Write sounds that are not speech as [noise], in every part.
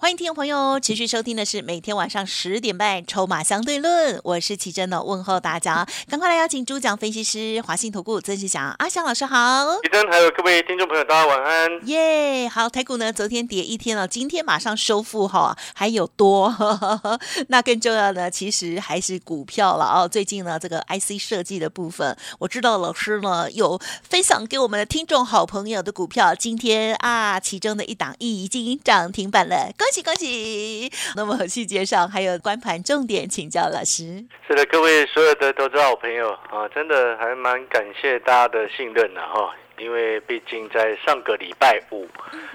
欢迎听众朋友持续收听的是每天晚上十点半《筹码相对论》，我是奇珍的问候大家，[laughs] 赶快来邀请主讲分析师华信投顾曾志祥阿祥老师好，奇珍还有各位听众朋友大家晚安，耶，好台股呢昨天跌一天了，今天马上收复哈，还有多，[laughs] 那更重要的其实还是股票了哦，最近呢这个 IC 设计的部分，我知道老师呢有分享给我们的听众好朋友的股票，今天啊其中的一档已经涨停板了。恭恭喜恭喜！那么细节上还有关盘重点，请教老师。是的，各位所有的投资好朋友啊，真的还蛮感谢大家的信任的哈。因为毕竟在上个礼拜五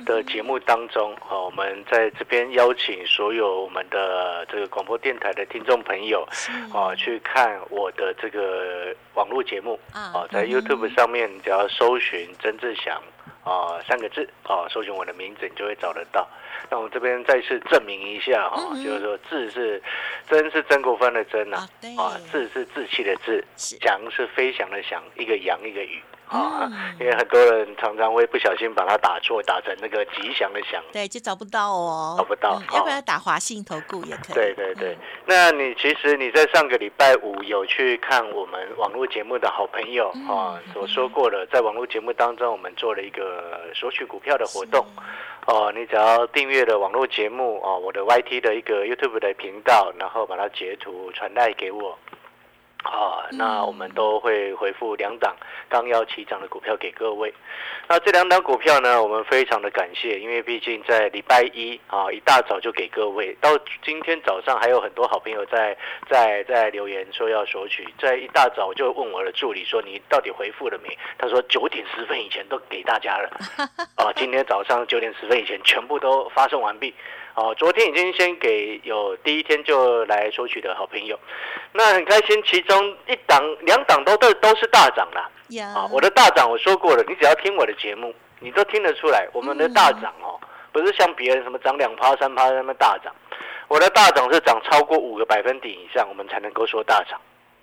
的节目当中，啊，我们在这边邀请所有我们的这个广播电台的听众朋友啊，去看我的这个网络节目啊，在 YouTube 上面只要搜寻曾志祥啊三个字啊，搜寻我的名字，你就会找得到。那我这边再次证明一下哈，就是说志是真是曾国藩的曾呐，啊，志是志气的志，翔是飞翔的翔，一个阳一个雨啊，因为很多人常常会不小心把它打错，打成那个吉祥的祥，对，就找不到哦，找不到，要不要打华信投顾也可以？对对对，那你其实你在上个礼拜五有去看我们网络节目的好朋友啊所说过的，在网络节目当中，我们做了一个索取股票的活动。哦，你只要订阅了网络节目哦，我的 YT 的一个 YouTube 的频道，然后把它截图传带给我。啊，那我们都会回复两档刚要起涨的股票给各位。那这两档股票呢，我们非常的感谢，因为毕竟在礼拜一啊一大早就给各位，到今天早上还有很多好朋友在在在留言说要索取，在一大早就问我的助理说你到底回复了没？他说九点十分以前都给大家了。[laughs] 啊，今天早上九点十分以前全部都发送完毕。哦，昨天已经先给有第一天就来索取的好朋友，那很开心，其中一档、两档都都都是大涨啦。啊，我的大涨我说过了，你只要听我的节目，你都听得出来，我们的大涨哦，不是像别人什么涨两趴、三趴那么大涨，我的大涨是涨超过五个百分点以上，我们才能够说大涨。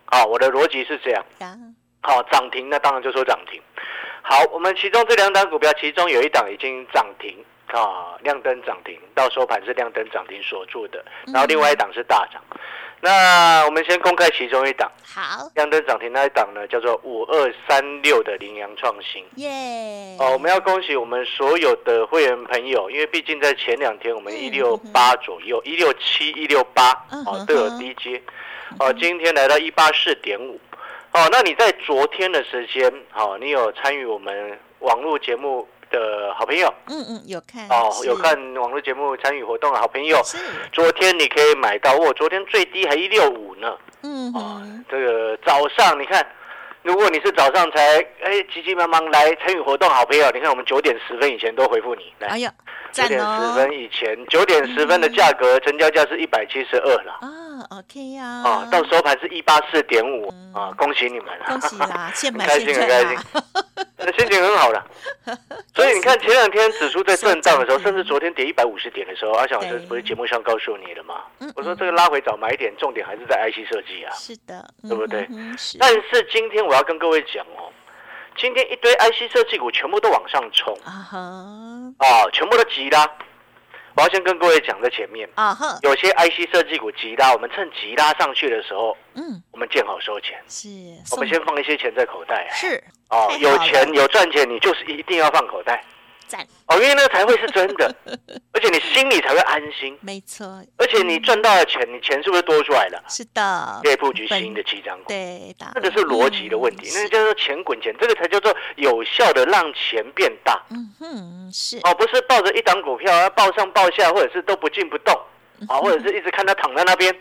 好，我的逻辑是这样。好，涨停那当然就说涨停。好，我们其中这两档股票，其中有一档已经涨停。啊，亮灯涨停，到收盘是亮灯涨停锁住的，然后另外一档是大涨。那我们先公开其中一档，好，亮灯涨停那一档呢，叫做五二三六的羚羊创新。耶！哦，我们要恭喜我们所有的会员朋友，因为毕竟在前两天我们一六八左右，一六七、一六八，哦都有低阶，哦，今天来到一八四点五，哦，那你在昨天的时间，好，你有参与我们网络节目？的好朋友，嗯嗯，有看哦，有看网络节目参与活动的好朋友，是。昨天你可以买到，我昨天最低还一六五呢，嗯哦，这个早上你看，如果你是早上才哎急急忙忙来参与活动，好朋友，你看我们九点十分以前都回复你，来，哎呀，九点十分以前，九点十分的价格成交价是一百七十二了，啊，OK 呀，啊，到收盘是一八四点五，啊，恭喜你们，恭喜啦，[laughs] 现买现赚啊。那心情很好了，[laughs] 所以你看前两天指数在震荡的时候，[laughs] 甚至昨天跌一百五十点的时候，阿翔老师不是节目上告诉你了吗？我说这个拉回早买点，重点还是在 IC 设计啊，是的，对不对？但是今天我要跟各位讲哦，今天一堆 IC 设计股全部都往上冲。啊，啊，全部都急拉。我要先跟各位讲在前面啊哈，有些 IC 设计股急拉，我们趁急拉上去的时候，嗯，我们见好收钱，是，我们先放一些钱在口袋，是，哦，有钱有赚钱，你就是一定要放口袋。哦，因为那个才会是真的，[laughs] 而且你心里才会安心。没错，而且你赚到了钱，你钱是不是多出来了？是的，可以布局新的七张股。对，这个是逻辑的问题，那叫做钱滚钱，这个才叫做有效的让钱变大。嗯哼，是哦，不是抱着一档股票，要抱上抱下，或者是都不进不动，啊，或者是一直看它躺在那边，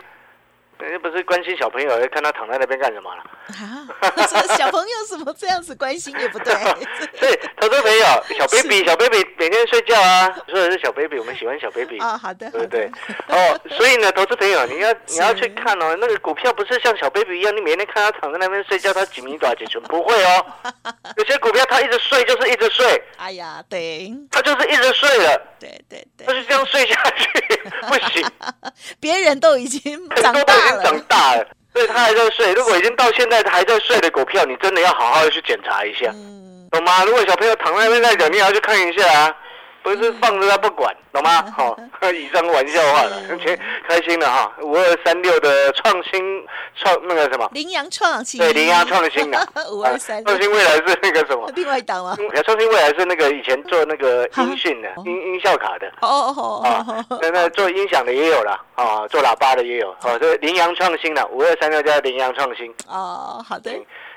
人家不是关心小朋友，看他躺在那边干什么了？啊，这 [laughs] 小朋友怎么这样子关心也不对。[laughs] 所以，投资朋友，小 baby，小 baby 每天睡觉啊，说的是小 baby，我们喜欢小 baby 哦，好的，对不对？哦，所以呢，投资朋友，你要 [laughs] 你要去看哦，那个股票不是像小 baby 一样，你每天看他躺在那边睡觉，他几米短几寸，不会哦。有些股票他一直睡就是一直睡，哎呀，对，他就是一直睡了，对对对，他就这样睡下去，不行。别人都已经长大了，长大了，[laughs] 所以他还在睡。如果已经到现在还在睡的股票，你真的要好好的去检查一下，懂吗？如果小朋友躺在那边在讲，你也要去看一下啊。不是放着他不管，懂吗？好 [laughs] [laughs] 以上玩笑话了，开 [laughs] 开心了哈。五二三六的创新创那个什么？羚羊创新。对，羚羊创新的。五二三。创新未来是那个什么？另外一档吗？创新未来是那个以前做那个音讯的音音效卡的。哦哦哦。那那做音响的也有了啊，做喇叭的也有。哦，这羚羊创新的五二三六加羚羊创新。哦，好的。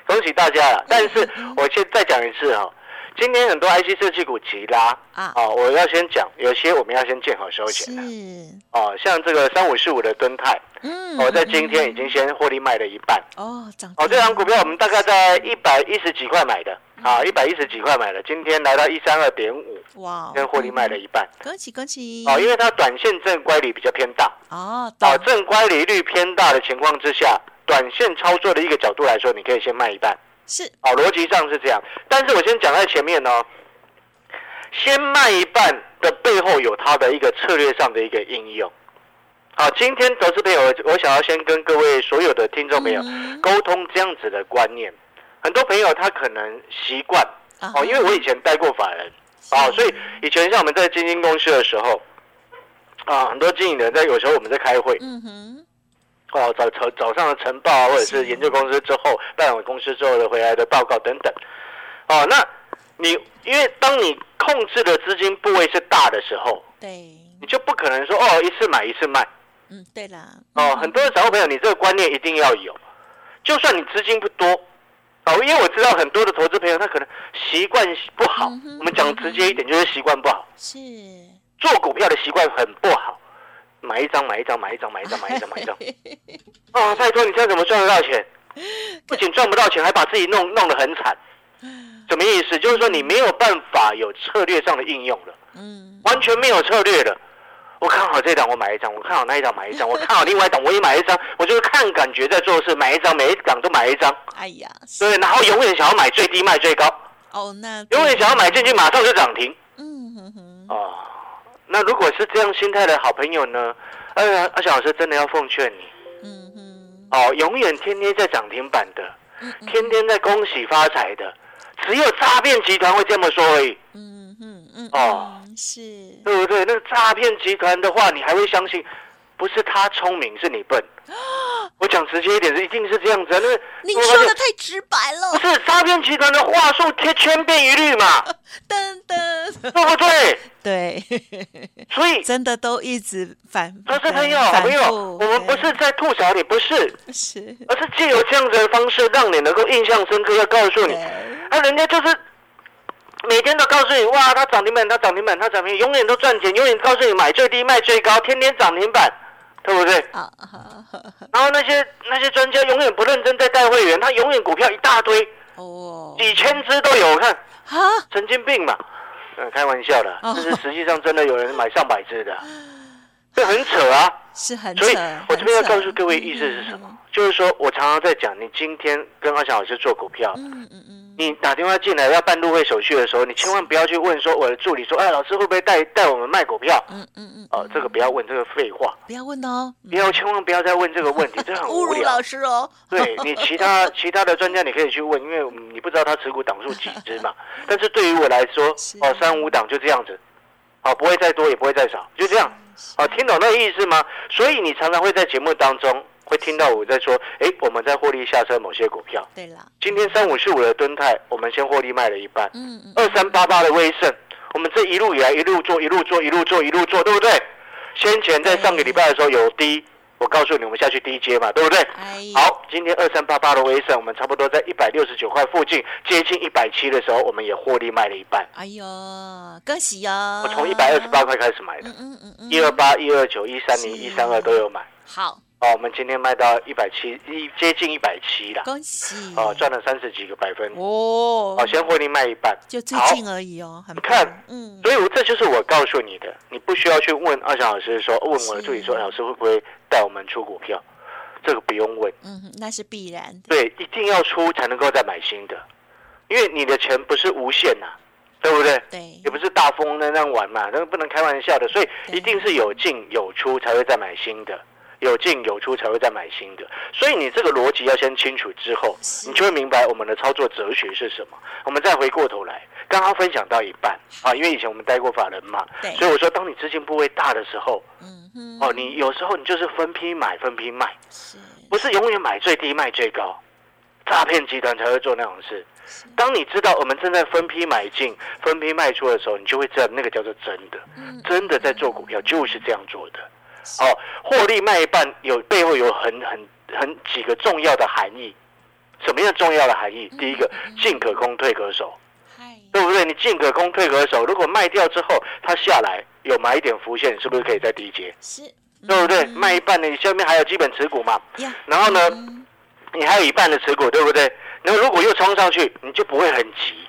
恭喜大家了，但是我先再讲一次哈。今天很多 IC 设计股急拉啊！哦，我要先讲，有些我们要先见好收钱的。哦，像这个三五四五的敦泰，嗯，我在今天已经先获利卖了一半。哦，涨。哦，这张股票我们大概在一百一十几块买的，啊，一百一十几块买的，今天来到一三二点五，哇，先获利卖了一半。恭喜恭喜！哦，因为它短线正乖离比较偏大。哦。哦，正乖离率偏大的情况之下，短线操作的一个角度来说，你可以先卖一半。是，哦，逻辑上是这样，但是我先讲在前面呢，先卖一半的背后有它的一个策略上的一个应用。好，今天投资朋友，我想要先跟各位所有的听众朋友沟通这样子的观念。很多朋友他可能习惯，哦，因为我以前带过法人，哦，所以以前像我们在基金公司的时候，啊，很多经理人在有时候我们在开会，嗯哼。哦，早早早上的晨报啊，或者是研究公司之后办完公司之后的回来的报告等等。哦，那你因为当你控制的资金部位是大的时候，对，你就不可能说哦一次买一次卖。嗯，对啦。哦，很多的散户朋友，你这个观念一定要有。就算你资金不多，哦，因为我知道很多的投资朋友他可能习惯不好。我们讲直接一点，就是习惯不好。是。做股票的习惯很不好。买一张，买一张，买一张，买一张，买一张，买一张。[laughs] 啊，拜托，你这样怎么赚得到钱？不仅赚不到钱，还把自己弄弄得很惨。什么意思？就是说你没有办法有策略上的应用了。嗯，完全没有策略了。我看好这档，我买一张；我看好那一档，买一张；[laughs] 我看好另外一档，我也买一张。我就是看感觉在做事，买一张，每一档都买一张。哎呀，对，然后永远想要买最低卖最高。哦，那永远想要买进去，马上就涨停。嗯哼哼。哦。那如果是这样心态的好朋友呢？哎呀，阿小老师真的要奉劝你，嗯嗯，哦，永远天天在涨停板的，天天在恭喜发财的，只有诈骗集团会这么说而已。嗯嗯嗯，哦，是，对不对？那个诈骗集团的话，你还会相信？不是他聪明，是你笨。[gasps] 我讲直接一点，是一定是这样子。那您说的太直白了。不是诈骗集团的话术，贴千变一律嘛。[laughs] 噔噔，对不对？[laughs] 对。所以真的都一直反。都是朋友，朋友，我们不是在吐槽你，不是，是，而是借由这样子的方式，让你能够印象深刻。要告诉你，啊，人家就是每天都告诉你，哇，他涨停板，他涨停板，他涨停，永远都赚钱，永远告诉你买最低卖最高，天天涨停板。对不对？啊然后那些那些专家永远不认真在带会员，他永远股票一大堆，哦，几千只都有，看。啊，神经病嘛，嗯，开玩笑的，但是实际上真的有人买上百只的，[laughs] 这很扯啊，是很扯。所以我这边要告诉各位意思是什么？就是说我常常在讲，你今天跟阿翔老师做股票，嗯嗯嗯。你打电话进来要办入会手续的时候，你千万不要去问说我的助理说，哎，老师会不会带带我们卖股票？嗯嗯嗯，哦，这个不要问这个废话，不要问哦，不要千万不要再问这个问题，这很无聊。[laughs] 老师哦，对你其他其他的专家你可以去问，因为你不知道他持股档数几只嘛。[laughs] 但是对于我来说，哦，三五档就这样子，哦，不会再多也不会再少，就这样，哦，听懂那个意思吗？所以你常常会在节目当中。会听到我在说，哎，我们在获利下车某些股票。对了，今天三五四五的敦泰，我们先获利卖了一半。嗯嗯。二三八八的威盛，我们这一路以来一路做，一路做，一路做，一路做，对不对？先前在上个礼拜的时候有低，我告诉你，我们下去低阶嘛，对不对？好，今天二三八八的威盛，我们差不多在一百六十九块附近，接近一百七的时候，我们也获利卖了一半。哎呦，恭喜呀！我从一百二十八块开始买的，嗯嗯嗯，一二八、一二九、一三零、一三二都有买。好。哦，我们今天卖到一百七一接近一百七了，恭喜。哦，赚了三十几个百分，哦。哦，先获利卖一半，就最好。近而已哦，很你看嗯，所以我这就是我告诉你的，你不需要去问阿翔老师说，问我的助理说，老师会不会带我们出股票？这个不用问，嗯哼，那是必然的，对，一定要出才能够再买新的，因为你的钱不是无限呐、对不对？对。也不是大风那样玩嘛，那个不能开玩笑的，所以一定是有进有出才会再买新的，有进有出才会再买新的，所以你这个逻辑要先清楚之后，你就会明白我们的操作哲学是什么。我们再回过头来，刚刚分享到一半啊，因为以前我们待过法人嘛，所以我说，当你资金部位大的时候，哦，你有时候你就是分批买分批卖，是不是永远买最低卖最高，诈骗集团才会做那种事。当你知道我们正在分批买进、分批卖出的时候，你就会知道那个叫做真的，嗯真的在做股票就是这样做的。哦，获利卖一半有背后有很很很几个重要的含义。什么样重要的含义？第一个，进可攻，退可守，嗨，对不对？你进可攻，退可守。如果卖掉之后它下来有买一点浮现，是不是可以再低接？是，对不对？嗯卖一半的，你下面还有基本持股嘛？呀，然后呢嗯你还有一半的持股，对不对？然后如果又冲上去，你就不会很急。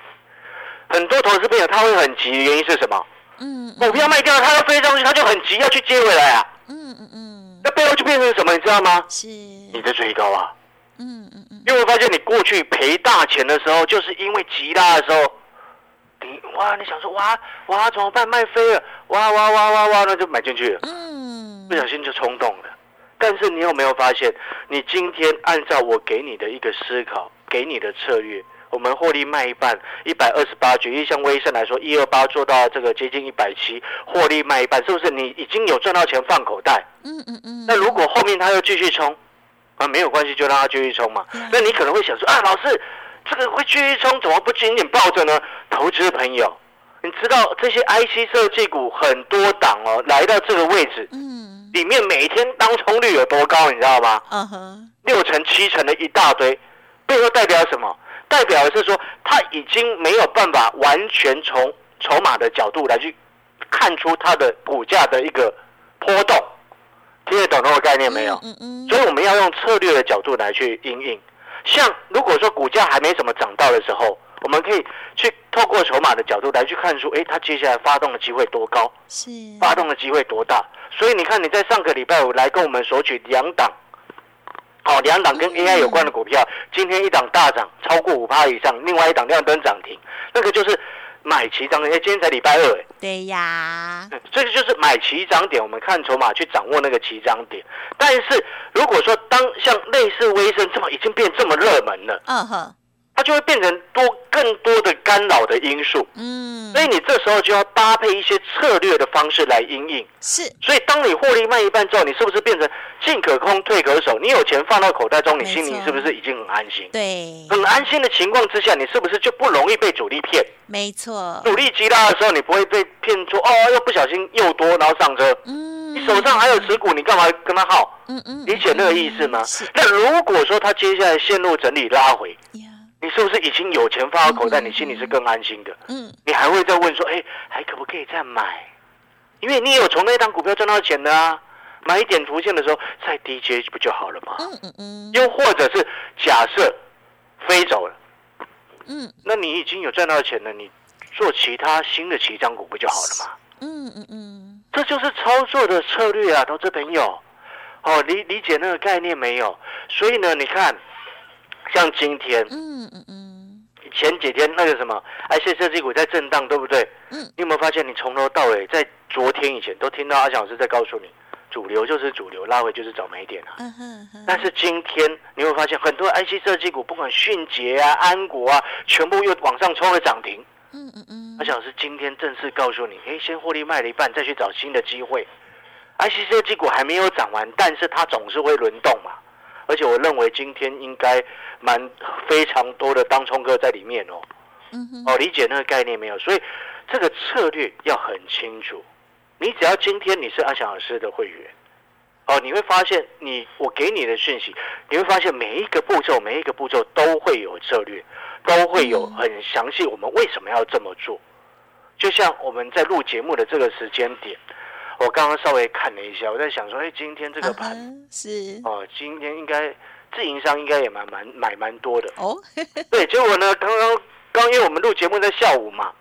很多投资朋友他会很急，原因是什么？嗯股票卖掉，他要飞上去，他就很急要去接回来啊。嗯嗯嗯，那背后就变成什么，你知道吗？是，你的追高啊！嗯嗯嗯，因为我发现你过去赔大钱的时候，就是因为急拉的时候，你哇，你想说哇哇怎么办？卖飞了，哇哇哇哇哇，那就买进去了。嗯不，小心就冲动了。但是你有没有发现，你今天按照我给你的一个思考，给你的策略，我们获利卖一半，一百二十八，举例像威盛来说，一二八做到这个接近一百七，获利卖一半，是不是你已经有赚到钱放口袋？嗯嗯嗯，那如果后面他又继续冲，啊，没有关系，就让他继续冲嘛。那你可能会想说，啊，老师，这个会继续冲，怎么不紧紧抱着呢？投资朋友，你知道这些 IC 设计股很多档哦，来到这个位置，嗯里面每天当冲率有多高，你知道吗？嗯哼，六成、七成的一大堆，背后代表什么？代表的是说，他已经没有办法完全从筹码的角度来去看出它的股价的一个波动，听得懂那个概念没有？嗯嗯，所以我们要用策略的角度来去应应。像如果说股价还没怎么涨到的时候，我们可以去透过筹码的角度来去看出，哎，它接下来发动的机会多高，是，发动的机会多大。所以你看你在上个礼拜五来跟我们索取两档，哦，两档跟 AI 有关的股票，今天一档大涨超过五趴以上，另外一档亮灯涨停，那个就是买齐涨点。哎，今天才礼拜二，哎。对呀，嗯这个就是买齐涨点，我们看筹码去掌握那个齐涨点。但是如果说当像类似微升这么已经变这么热门了，嗯哼，它就会变成多更多的干扰的因素。嗯，所以你这时候就要搭配一些策略的方式来应应。是，所以当你获利卖一半之后，你是不是变成进可攻退可守？你有钱放到口袋中，你心里是不是已经很安心？对，很安心的情况之下，你是不是就不容易被主力骗？没错，主力急拉的时候，你不会被骗出哦，又不小心又多，然后上车。嗯，你手上还有持股，你干嘛跟他耗？嗯嗯，理解那个意思吗是？那如果说他接下来陷入整理拉回，呀，你是不是已经有钱放到口袋，嗯你心里是更安心的？嗯，你还会再问说，哎，还可不可以再买？因为你有从那档股票赚到钱的啊，买一点浮现的时候再低接不就好了吗？嗯嗯嗯，又或者是假设飞走了，嗯那你已经有赚到钱了，你做其他新的起涨股不就好了吗？嗯嗯嗯，这就是操作的策略啊，投资朋友。哦，理理解那个概念没有？所以呢，你看，像今天嗯嗯嗯，前几天那个什么 IC 设计股在震荡，对不对？嗯，你有没有发现，你从头到尾在昨天以前都听到阿翔老师在告诉你，主流就是主流，拉回就是找买点啊。嗯哼哼，但是今天你会发现，很多 IC 设计股，不管迅捷啊、安国啊，全部又往上冲了涨停。嗯嗯嗯，阿翔老师今天正式告诉你，哎，先获利卖了一半，再去找新的机会。IC 设计股还没有涨完，但是它总是会轮动嘛。而且我认为今天应该蛮非常多的当冲哥在里面哦。嗯哼，哦，理解那个概念没有？所以这个策略要很清楚。你只要今天你是阿翔老师的会员，哦，你会发现你我给你的讯息，你会发现每一个步骤每一个步骤都会有策略，都会有很详细。我们为什么要这么做？就像我们在录节目的这个时间点，我刚刚稍微看了一下，我在想说，哎，今天这个盘是哦，今天应该自营商应该也蛮蛮买蛮多的。哦，[laughs] 对，结果呢，刚刚刚因为我们录节目在下午嘛，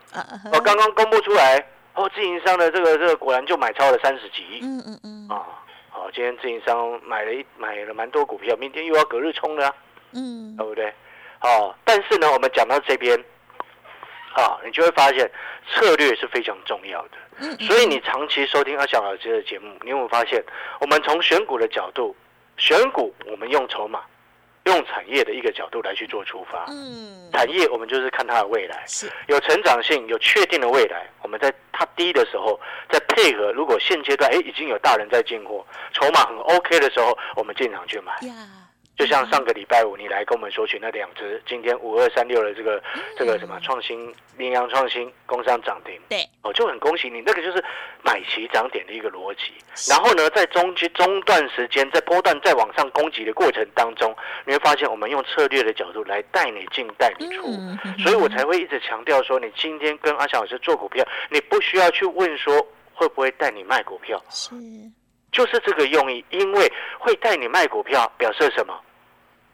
我刚刚公布出来，哦，自营商的这个这个果然就买超了三十几亿嗯嗯嗯啊。好，今天自营商买了一买了蛮多股票，明天又要隔日冲了、啊，嗯对不对？哦，但是呢，我们讲到这边，啊，你就会发现策略是非常重要的。嗯，所以你长期收听阿翔老师的节目，你有没有发现，我们从选股的角度，选股我们用筹码、用产业的一个角度来去做出发。嗯产业我们就是看它的未来，是有成长性、有确定的未来。我们在它低的时候，再配合，如果现阶段哎已经有大人在进货，筹码很 OK 的时候，我们进场去买。呀，就像上个礼拜五你来跟我们索取那两只，今天五二三六的这个这个什么创新、羚羊创新、工商涨停，对，哦，就很恭喜你，那个就是买齐涨点的一个逻辑。然后呢，在中间中段时间，在波段再往上攻击的过程当中，你会发现我们用策略的角度来带你进带你出，嗯所以我才会一直强调说，你今天跟阿翔老师做股票，你不需要去问说会不会带你卖股票，是就是这个用意，因为会带你卖股票，表示什么？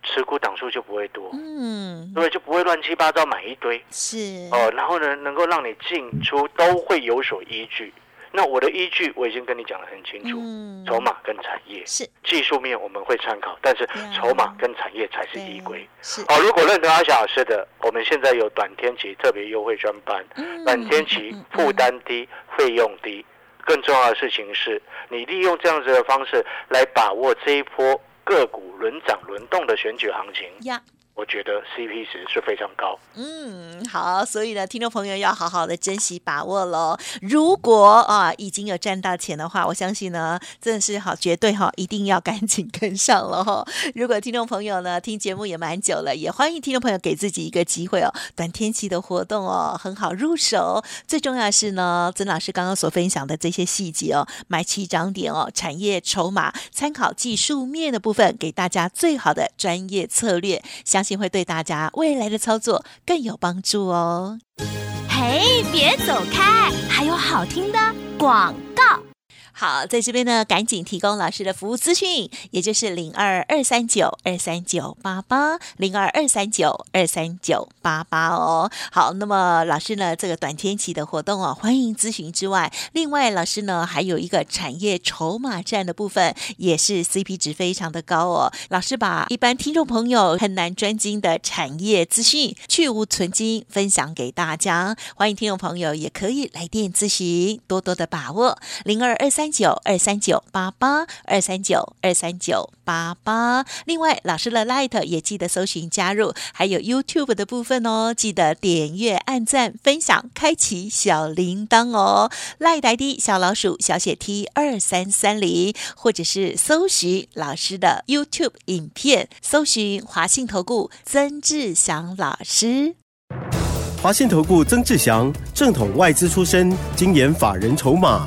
持股档数就不会多，嗯对不对？就不会乱七八糟买一堆。是哦，然后呢，能够让你进出都会有所依据。那我的依据我已经跟你讲得很清楚，嗯筹码跟产业，是技术面我们会参考，但是呀筹码跟产业才是依归。是好，如果认同阿霞老师的，我们现在有短天期特别优惠专班，嗯短天期负担低，费用低。更重要的事情是，你利用这样子的方式来把握这一波个股轮涨轮动的选举行情，我觉得 CP 值是非常高。嗯，好，所以呢，听众朋友要好好的珍惜把握喽。如果啊已经有赚到钱的话，我相信呢，真的是好，绝对哈，一定要赶紧跟上了哈。[laughs] 如果听众朋友呢听节目也蛮久了，也欢迎听众朋友给自己一个机会哦，短天期的活动哦，很好入手。最重要是呢，曾老师刚刚所分享的这些细节哦，买起涨点哦，产业筹码参考技术面的部分，给大家最好的专业策略，相信会对大家未来的操作更有帮助哦。嘿，别走开，还有好听的广告。好，在这边呢，赶紧提供老师的服务资讯，也就是零二二三九二三九八八零二二三九二三九八八哦。好，那么老师呢，这个短天期的活动哦，欢迎咨询之外，另外老师呢还有一个产业筹码战的部分，也是 CP 值非常的高哦。老师把一般听众朋友很难专精的产业资讯去无存金分享给大家，欢迎听众朋友也可以来电咨询，多多的把握零二二三九二三九八八二三九二三九八八。另外，老师的 Light 也记得搜寻加入，还有 YouTube 的部分哦，记得点阅、按赞、分享、开启小铃铛哦。赖台的小老鼠小写 T 二三三零，或者是搜寻老师的 YouTube 影片，搜寻华信投顾曾志祥老师。华信投顾曾志祥，正统外资出身，精研法人筹码，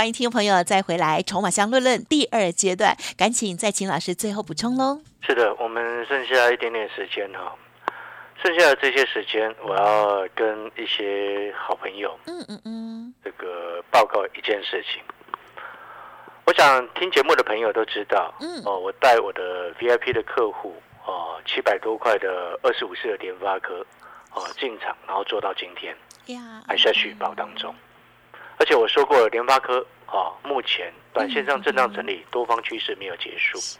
欢迎听众朋友再回来《筹码相论论》第二阶段，赶紧再请老师最后补充喽。是的，我们剩下一点点时间哈，剩下的这些时间，我要跟一些好朋友嗯嗯嗯，这个报告一件事情。我想听节目的朋友都知道，嗯哦，我带我的 VIP 的客户哦，七百多块的二十五市的联发科哦进场，然后做到今天呀，还在续报当中。而且我说过了，联发科啊，目前短线上震荡整理，多方趋势没有结束是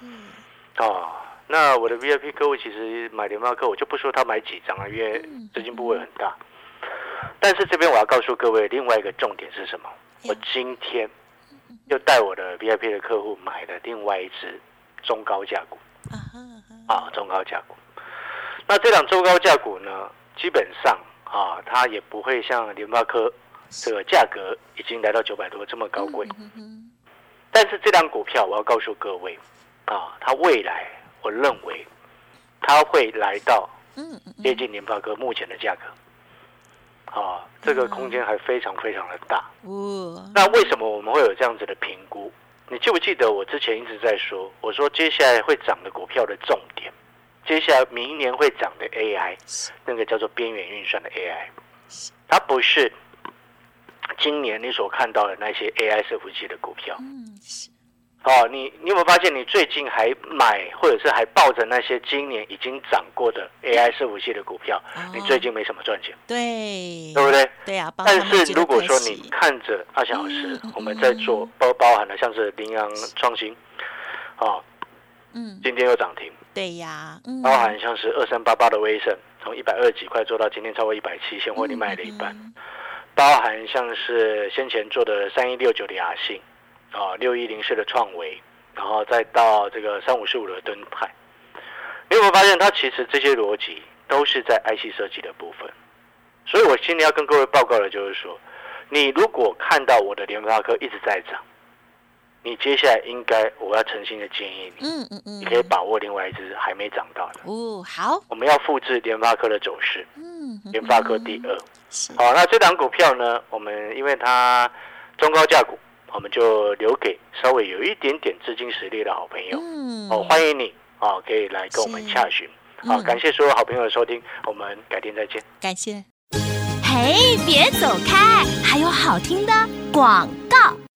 哦。那我的 VIP 客户其实买联发科，我就不说他买几张了，因为资金部位很大。但是这边我要告诉各位，另外一个重点是什么？我今天又带我的 VIP 的客户买了另外一只中高价股啊中高价股。那这档中高价股呢，基本上啊，它也不会像联发科这个价格已经来到九百多这么高贵。嗯但是这档股票，我要告诉各位啊，它未来我认为它会来到接近联发哥目前的价格。啊，这个空间还非常非常的大。哦，那为什么我们会有这样子的评估？你记不记得我之前一直在说，我说接下来会涨的股票的重点，接下来明年会涨的 AI，那个叫做边缘运算的 AI，它不是今年你所看到的那些 AI 伺服器的股票。嗯是。哦，你你有没有发现，你最近还买或者是还抱着那些今年已经涨过的 AI 伺服器的股票，哦。你最近没什么赚钱，对。对不对？对啊，但是如果说你看着阿翔老师我们在做包包含了像是羚羊创新，哦，嗯。今天又涨停，对呀，嗯。包含像是二三八八的威盛，从一百二十几块做到今天超过一百七，现货你卖了一半，嗯包含像是先前做的三一六九的雅信，啊六一零四的创维，然后再到这个三五四五的敦泰，你有没有发现它其实这些逻辑都是在 IC 设计的部分？所以我今天要跟各位报告的就是说，你如果看到我的联发科一直在涨，你接下来应该我要诚心的建议你，嗯嗯嗯，你可以把握另外一只还没涨到的。哦好，我们要复制联发科的走势，嗯联发科第二。是好，那这档股票呢，我们因为它中高价股，我们就留给稍微有一点点资金实力的好朋友。嗯哦，欢迎你啊，可以来跟我们是洽询。好，嗯感谢所有好朋友的收听，我们改天再见。感谢。嘿，别走开，还有好听的广告。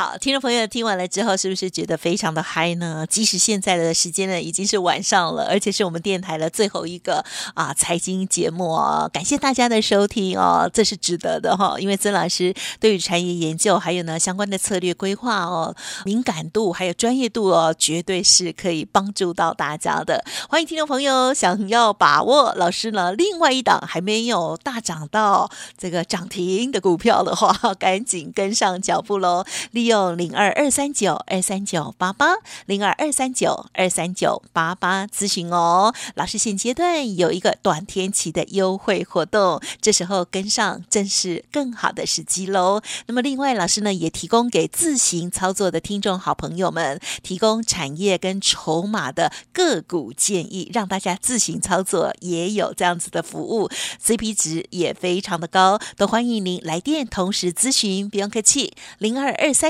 好，听众朋友听完了之后，是不是觉得非常的嗨呢？即使现在的时间呢已经是晚上了，而且是我们电台的最后一个啊财经节目哦，感谢大家的收听哦，这是值得的哈、因为曾老师对于产业研究还有呢相关的策略规划哦，敏感度还有专业度哦，绝对是可以帮助到大家的。欢迎听众朋友想要把握老师呢另外一档还没有大涨到这个涨停的股票的话，[laughs] 赶紧跟上脚步喽！利用零二二三九二三九八八零二二三九二三九八八咨询哦。老师现阶段有一个短天期的优惠活动，这时候跟上正是更好的时机喽。那么另外，老师呢也提供给自行操作的听众好朋友们，提供产业跟筹码的个股建议，让大家自行操作，也有这样子的服务，CP 值也非常的高，都欢迎您来电同时咨询，不用客气，零二二三